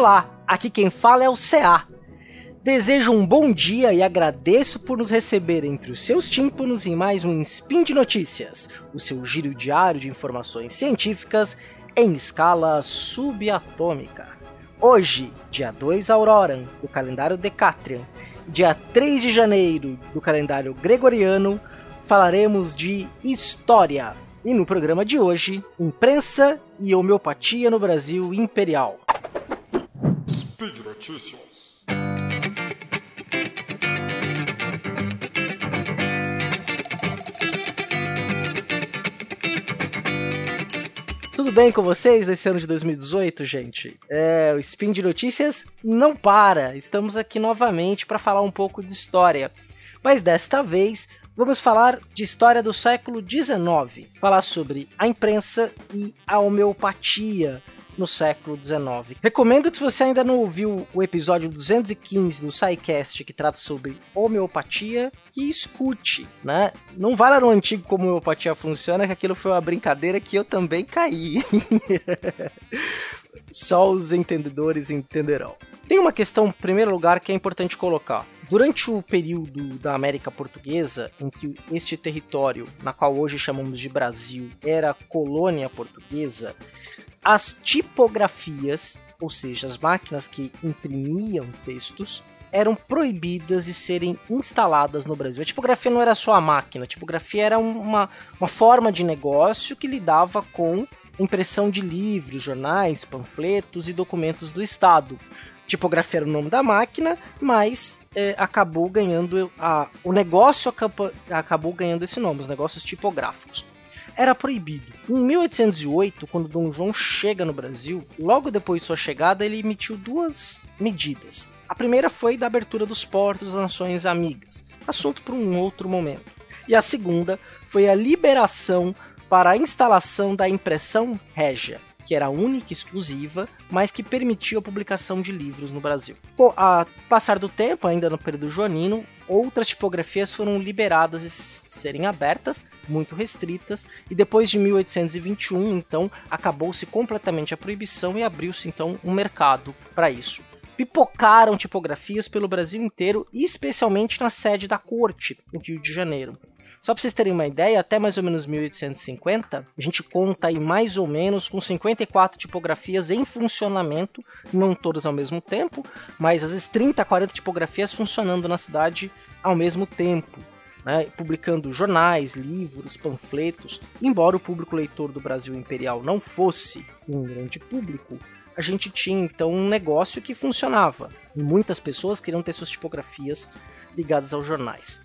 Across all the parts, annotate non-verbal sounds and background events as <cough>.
Olá, aqui quem fala é o CA. Desejo um bom dia e agradeço por nos receber entre os seus tímpanos em mais um Spin de Notícias, o seu giro diário de informações científicas em escala subatômica. Hoje, dia 2 Auroran, do calendário Decatrian, dia 3 de janeiro, do calendário Gregoriano, falaremos de história. E no programa de hoje, imprensa e homeopatia no Brasil imperial. Speed Notícias. Tudo bem com vocês nesse ano de 2018, gente? É, o Spin de Notícias não para. Estamos aqui novamente para falar um pouco de história. Mas desta vez vamos falar de história do século XIX, falar sobre a imprensa e a homeopatia no século XIX. Recomendo que se você ainda não ouviu o episódio 215 do SciCast que trata sobre homeopatia, que escute, né? Não vai lá no antigo como homeopatia funciona, que aquilo foi uma brincadeira que eu também caí. <laughs> Só os entendedores entenderão. Tem uma questão, em primeiro lugar, que é importante colocar. Durante o período da América Portuguesa, em que este território, na qual hoje chamamos de Brasil, era colônia portuguesa, as tipografias, ou seja, as máquinas que imprimiam textos, eram proibidas de serem instaladas no Brasil. A tipografia não era só a máquina, a tipografia era uma, uma forma de negócio que lidava com impressão de livros, jornais, panfletos e documentos do Estado. Tipografia era o nome da máquina, mas é, acabou ganhando a, o negócio acabou, acabou ganhando esse nome, os negócios tipográficos era proibido. Em 1808, quando Dom João chega no Brasil, logo depois de sua chegada, ele emitiu duas medidas. A primeira foi da abertura dos portos das nações amigas, assunto para um outro momento. E a segunda foi a liberação para a instalação da impressão régia, que era única e exclusiva, mas que permitia a publicação de livros no Brasil. Com a passar do tempo, ainda no período joanino, outras tipografias foram liberadas e serem abertas, muito restritas, e depois de 1821, então, acabou-se completamente a proibição e abriu-se então um mercado para isso. Pipocaram tipografias pelo Brasil inteiro, especialmente na sede da corte, no Rio de Janeiro. Só para vocês terem uma ideia, até mais ou menos 1850, a gente conta aí mais ou menos com 54 tipografias em funcionamento, não todas ao mesmo tempo, mas às vezes 30, 40 tipografias funcionando na cidade ao mesmo tempo. Né, publicando jornais, livros, panfletos. Embora o público leitor do Brasil Imperial não fosse um grande público, a gente tinha então um negócio que funcionava. E muitas pessoas queriam ter suas tipografias ligadas aos jornais.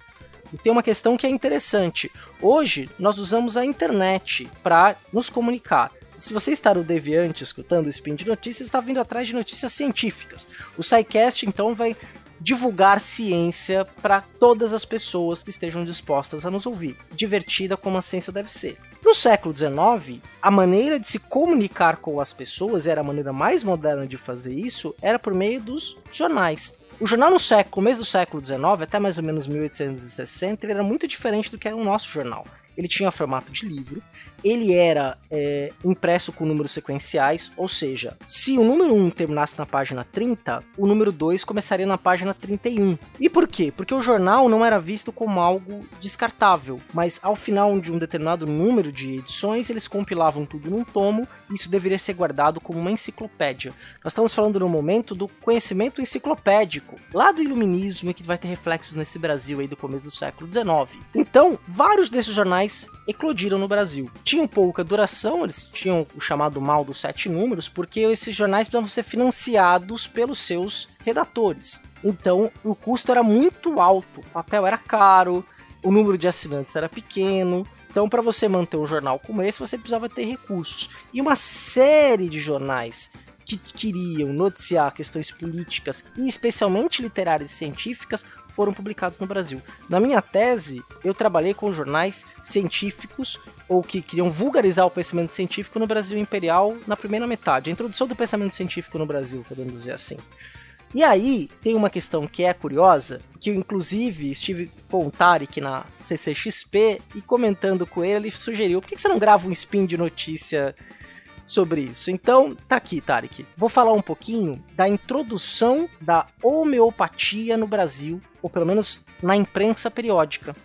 E tem uma questão que é interessante. Hoje nós usamos a internet para nos comunicar. Se você está no Deviante escutando o Spin de Notícias, está vindo atrás de notícias científicas. O SciCast então vai divulgar ciência para todas as pessoas que estejam dispostas a nos ouvir, divertida como a ciência deve ser. No século XIX, a maneira de se comunicar com as pessoas, era a maneira mais moderna de fazer isso, era por meio dos jornais. O jornal no século, começo do século XIX, até mais ou menos 1860, ele era muito diferente do que era o nosso jornal. Ele tinha formato de livro, ele era é, impresso com números sequenciais, ou seja, se o número 1 terminasse na página 30, o número 2 começaria na página 31. E por quê? Porque o jornal não era visto como algo descartável, mas ao final de um determinado número de edições, eles compilavam tudo num tomo, e isso deveria ser guardado como uma enciclopédia. Nós estamos falando no momento do conhecimento enciclopédico, lá do iluminismo, que vai ter reflexos nesse Brasil aí do começo do século XIX. Então, vários desses jornais eclodiram no Brasil tinham pouca duração, eles tinham o chamado mal dos sete números, porque esses jornais precisavam ser financiados pelos seus redatores. Então o custo era muito alto, o papel era caro, o número de assinantes era pequeno. Então, para você manter um jornal como esse, você precisava ter recursos. E uma série de jornais que queriam noticiar questões políticas e especialmente literárias e científicas foram publicados no Brasil. Na minha tese, eu trabalhei com jornais científicos ou que queriam vulgarizar o pensamento científico no Brasil imperial na primeira metade, a introdução do pensamento científico no Brasil, podemos dizer assim. E aí tem uma questão que é curiosa, que eu inclusive estive com o Tarek na CCXP e comentando com ele, ele sugeriu, por que você não grava um spin de notícia sobre isso. Então, tá aqui, Tarek. Vou falar um pouquinho da introdução da homeopatia no Brasil, ou pelo menos na imprensa periódica.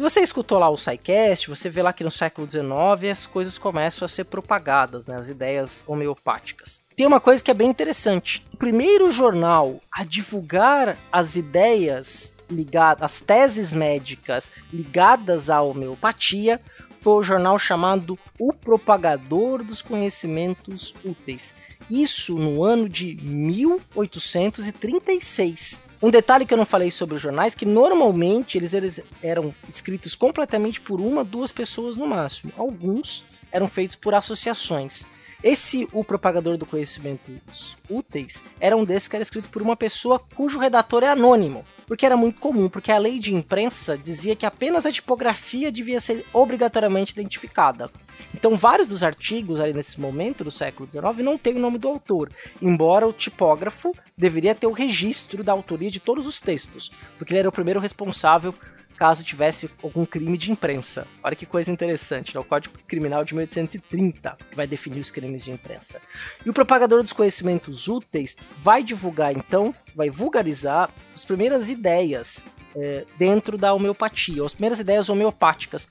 Se você escutou lá o SciCast, você vê lá que no século XIX as coisas começam a ser propagadas, né, as ideias homeopáticas. Tem uma coisa que é bem interessante. O primeiro jornal a divulgar as ideias ligadas, as teses médicas ligadas à homeopatia foi o jornal chamado O Propagador dos Conhecimentos Úteis. Isso no ano de 1836. Um detalhe que eu não falei sobre os jornais, que normalmente eles, eles eram escritos completamente por uma, duas pessoas no máximo. Alguns eram feitos por associações. Esse, o propagador do conhecimentos úteis, era um desses que era escrito por uma pessoa cujo redator é anônimo. Porque era muito comum, porque a lei de imprensa dizia que apenas a tipografia devia ser obrigatoriamente identificada. Então, vários dos artigos ali nesse momento do século XIX não tem o nome do autor, embora o tipógrafo deveria ter o registro da autoria de todos os textos, porque ele era o primeiro responsável caso tivesse algum crime de imprensa. Olha que coisa interessante, né? o Código Criminal de 1830 que vai definir os crimes de imprensa. E o propagador dos conhecimentos úteis vai divulgar, então, vai vulgarizar as primeiras ideias é, dentro da homeopatia, as primeiras ideias homeopáticas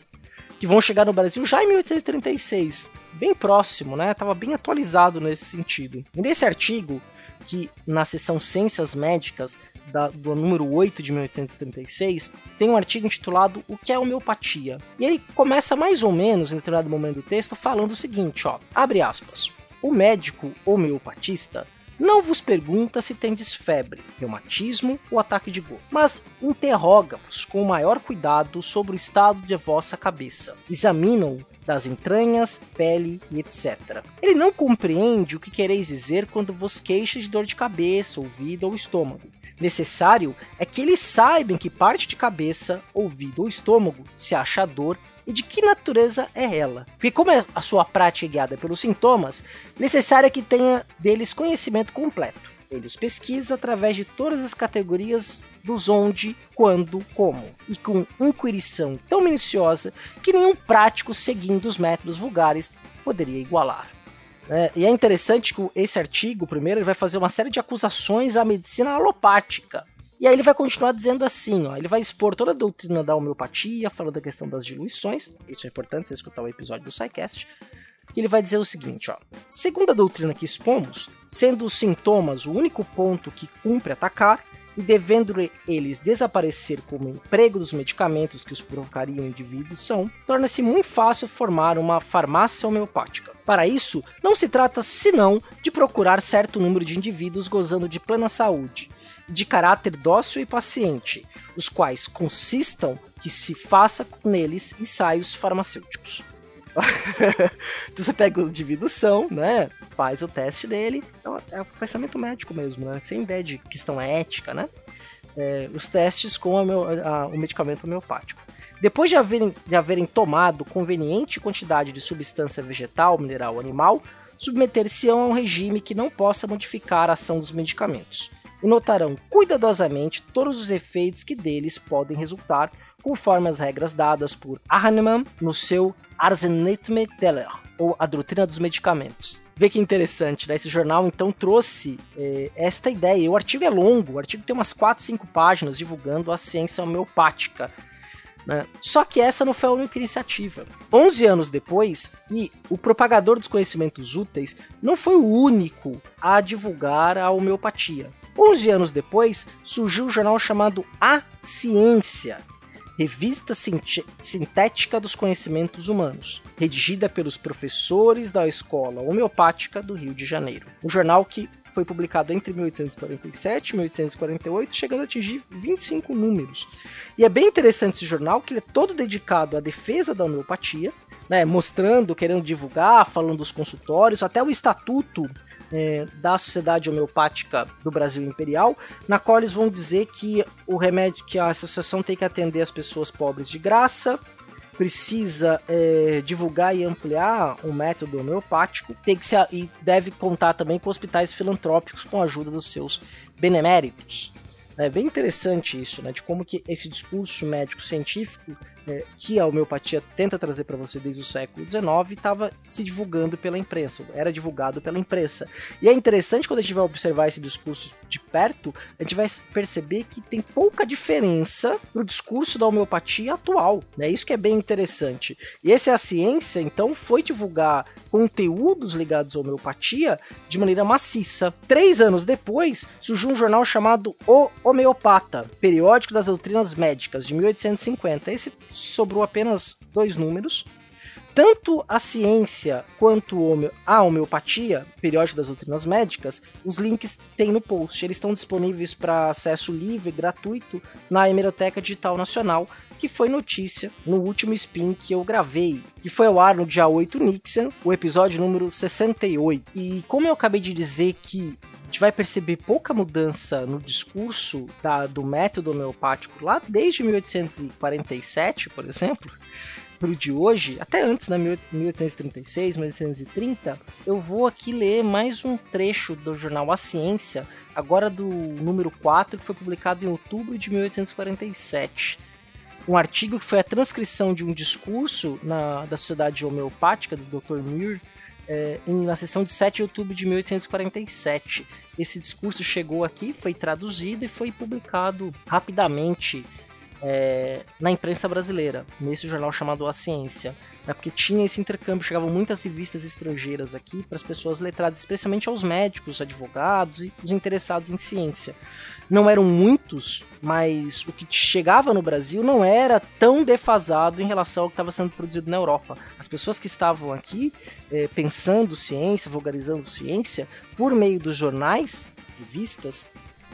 que vão chegar no Brasil já em 1836, bem próximo, né? Tava bem atualizado nesse sentido. E nesse artigo, que na seção Ciências Médicas, da, do número 8 de 1836, tem um artigo intitulado O que é homeopatia? E ele começa mais ou menos, em determinado momento do texto, falando o seguinte, ó, abre aspas. O médico homeopatista não vos pergunta se tendes febre, reumatismo ou ataque de gota, mas interroga-vos com o maior cuidado sobre o estado de vossa cabeça. Examinam das entranhas, pele e etc. Ele não compreende o que quereis dizer quando vos queixa de dor de cabeça, ouvido ou estômago. Necessário é que ele saiba em que parte de cabeça, ouvido ou estômago se acha dor e de que natureza é ela. Porque como a sua prática é guiada pelos sintomas, necessário é que tenha deles conhecimento completo. Ele os pesquisa através de todas as categorias dos onde, quando, como, e com inquirição tão minuciosa que nenhum prático seguindo os métodos vulgares poderia igualar. É, e é interessante que esse artigo, primeiro, ele vai fazer uma série de acusações à medicina alopática, e aí ele vai continuar dizendo assim, ó, ele vai expor toda a doutrina da homeopatia, falando da questão das diluições, isso é importante você escutar o episódio do SciCast, ele vai dizer o seguinte, ó, segundo a doutrina que expomos, sendo os sintomas o único ponto que cumpre atacar, e devendo eles desaparecer como emprego dos medicamentos que os provocariam indivíduos são, torna-se muito fácil formar uma farmácia homeopática. Para isso, não se trata senão de procurar certo número de indivíduos gozando de plena saúde, de caráter dócil e paciente, os quais consistam que se faça com eles ensaios farmacêuticos. <laughs> então você pega o indivíduo são, né? Faz o teste dele. Então é o pensamento médico mesmo, né? Sem ideia de questão ética, né? É, os testes com a meu, a, o medicamento homeopático. Depois de haverem, de haverem tomado conveniente quantidade de substância vegetal, mineral ou animal, submeter-se-ão a um regime que não possa modificar a ação dos medicamentos e notarão cuidadosamente todos os efeitos que deles podem resultar, conforme as regras dadas por Hahnemann no seu Arsenisme Teller, ou A Doutrina dos Medicamentos. Vê que interessante, né? Esse jornal então trouxe eh, esta ideia. O artigo é longo, o artigo tem umas 4, 5 páginas divulgando a ciência homeopática. Né? Só que essa não foi a única iniciativa. 11 anos depois, e o propagador dos conhecimentos úteis não foi o único a divulgar a homeopatia. 11 anos depois, surgiu um jornal chamado A Ciência, Revista Sintética dos Conhecimentos Humanos, redigida pelos professores da Escola Homeopática do Rio de Janeiro. Um jornal que foi publicado entre 1847 e 1848, chegando a atingir 25 números. E é bem interessante esse jornal, que ele é todo dedicado à defesa da homeopatia, né, mostrando, querendo divulgar, falando dos consultórios, até o estatuto é, da Sociedade Homeopática do Brasil Imperial, na qual eles vão dizer que o remédio, que a associação tem que atender as pessoas pobres de graça, precisa é, divulgar e ampliar um método homeopático, tem que ser, e deve contar também com hospitais filantrópicos com a ajuda dos seus beneméritos. É bem interessante isso, né, de como que esse discurso médico científico é, que a homeopatia tenta trazer para você desde o século XIX estava se divulgando pela imprensa, era divulgado pela imprensa. E é interessante quando a gente vai observar esse discurso de perto, a gente vai perceber que tem pouca diferença no discurso da homeopatia atual. Né? Isso que é bem interessante. E essa é a ciência, então, foi divulgar conteúdos ligados à homeopatia de maneira maciça. Três anos depois, surgiu um jornal chamado O Homeopata, Periódico das Doutrinas Médicas, de 1850. Esse sobrou apenas dois números. Tanto a ciência quanto a homeopatia, periódico das doutrinas médicas, os links tem no post. Eles estão disponíveis para acesso livre, gratuito, na Hemeroteca Digital Nacional, que foi notícia no último spin que eu gravei, que foi ao ar no dia 8 Nixon, o episódio número 68. E como eu acabei de dizer que a gente vai perceber pouca mudança no discurso da, do método homeopático lá desde 1847, por exemplo, para o de hoje, até antes, né, 1836, 1830, eu vou aqui ler mais um trecho do jornal A Ciência, agora do número 4, que foi publicado em outubro de 1847 um artigo que foi a transcrição de um discurso na, da Sociedade Homeopática do Dr. Muir é, na sessão de 7 de outubro de 1847. Esse discurso chegou aqui, foi traduzido e foi publicado rapidamente é, na imprensa brasileira, nesse jornal chamado A Ciência. Né, porque tinha esse intercâmbio, chegavam muitas revistas estrangeiras aqui para as pessoas letradas, especialmente aos médicos, advogados e os interessados em ciência não eram muitos, mas o que chegava no Brasil não era tão defasado em relação ao que estava sendo produzido na Europa. As pessoas que estavam aqui eh, pensando ciência, vulgarizando ciência, por meio dos jornais, revistas,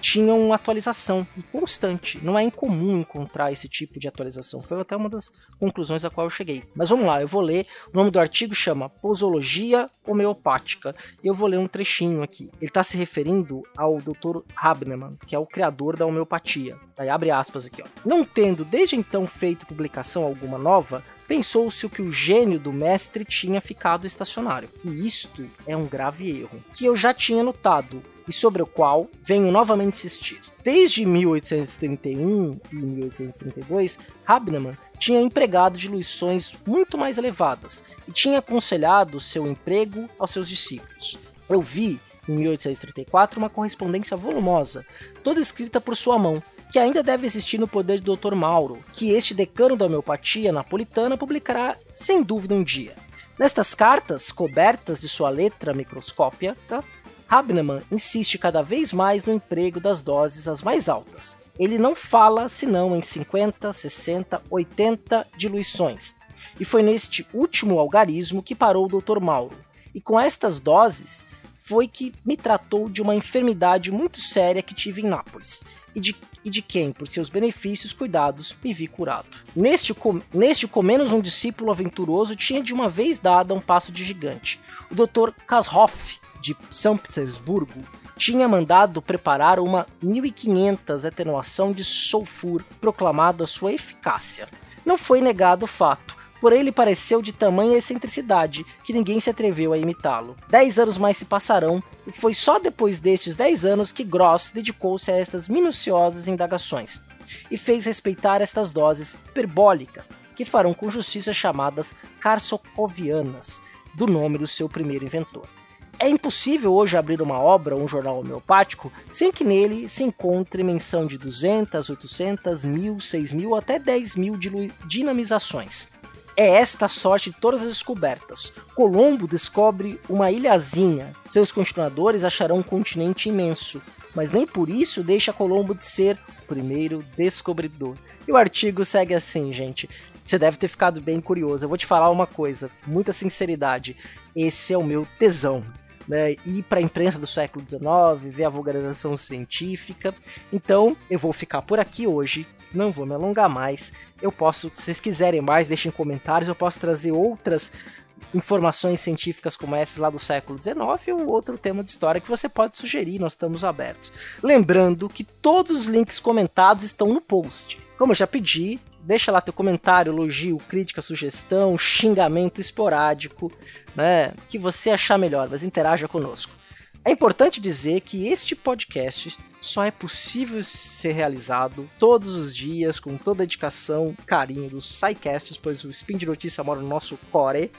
tinham atualização constante. Não é incomum encontrar esse tipo de atualização. Foi até uma das conclusões a qual eu cheguei. Mas vamos lá, eu vou ler. O nome do artigo chama Posologia Homeopática. E eu vou ler um trechinho aqui. Ele está se referindo ao Dr. Habnemann, que é o criador da homeopatia. Aí abre aspas aqui, ó. Não tendo desde então feito publicação alguma nova, pensou-se que o gênio do mestre tinha ficado estacionário. E isto é um grave erro, que eu já tinha notado e sobre o qual venho novamente insistir. Desde 1831 e 1832, Habnemann tinha empregado diluições muito mais elevadas e tinha aconselhado seu emprego aos seus discípulos. Eu vi, em 1834, uma correspondência volumosa, toda escrita por sua mão, que ainda deve existir no poder do Dr. Mauro, que este decano da homeopatia napolitana publicará sem dúvida um dia. Nestas cartas, cobertas de sua letra microscópia, tá? Habnemann insiste cada vez mais no emprego das doses as mais altas. Ele não fala senão em 50, 60, 80 diluições. E foi neste último algarismo que parou o Dr. Mauro. E com estas doses foi que me tratou de uma enfermidade muito séria que tive em Nápoles e de, e de quem, por seus benefícios cuidados, me vi curado. Neste, com, neste, com menos um discípulo aventuroso tinha de uma vez dado um passo de gigante. O Dr. Kashoff de São Petersburgo tinha mandado preparar uma 1500 atenuação de sulfur, proclamado a sua eficácia. Não foi negado o fato, porém ele pareceu de tamanha excentricidade que ninguém se atreveu a imitá-lo. Dez anos mais se passarão, e foi só depois destes dez anos que Gross dedicou-se a estas minuciosas indagações e fez respeitar estas doses hiperbólicas, que farão com justiça chamadas carsocovianas, do nome do seu primeiro inventor. É impossível hoje abrir uma obra ou um jornal homeopático sem que nele se encontre menção de 200, 800, 1000, 6000 até 10 mil dinamizações. É esta a sorte de todas as descobertas. Colombo descobre uma ilhazinha, seus continuadores acharão um continente imenso, mas nem por isso deixa Colombo de ser o primeiro descobridor. E o artigo segue assim, gente. Você deve ter ficado bem curioso. Eu vou te falar uma coisa, muita sinceridade. Esse é o meu tesão né, ir para a imprensa do século XIX, ver a vulgarização científica. Então, eu vou ficar por aqui hoje, não vou me alongar mais. Eu posso, se vocês quiserem mais, deixem comentários, eu posso trazer outras informações científicas como essas lá do século XIX ou outro tema de história que você pode sugerir, nós estamos abertos. Lembrando que todos os links comentados estão no post. Como eu já pedi, deixa lá teu comentário, elogio, crítica, sugestão, xingamento esporádico, né? Que você achar melhor, mas interaja conosco. É importante dizer que este podcast só é possível ser realizado todos os dias com toda a dedicação e carinho dos SciCasts, pois o Spin de Notícia mora no nosso core,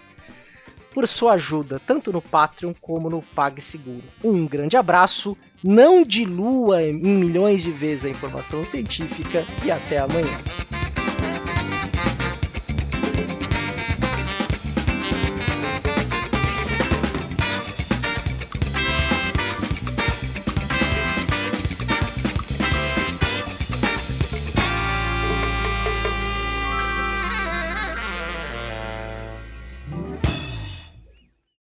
por sua ajuda tanto no Patreon como no PagSeguro. Um grande abraço, não dilua em milhões de vezes a informação científica e até amanhã.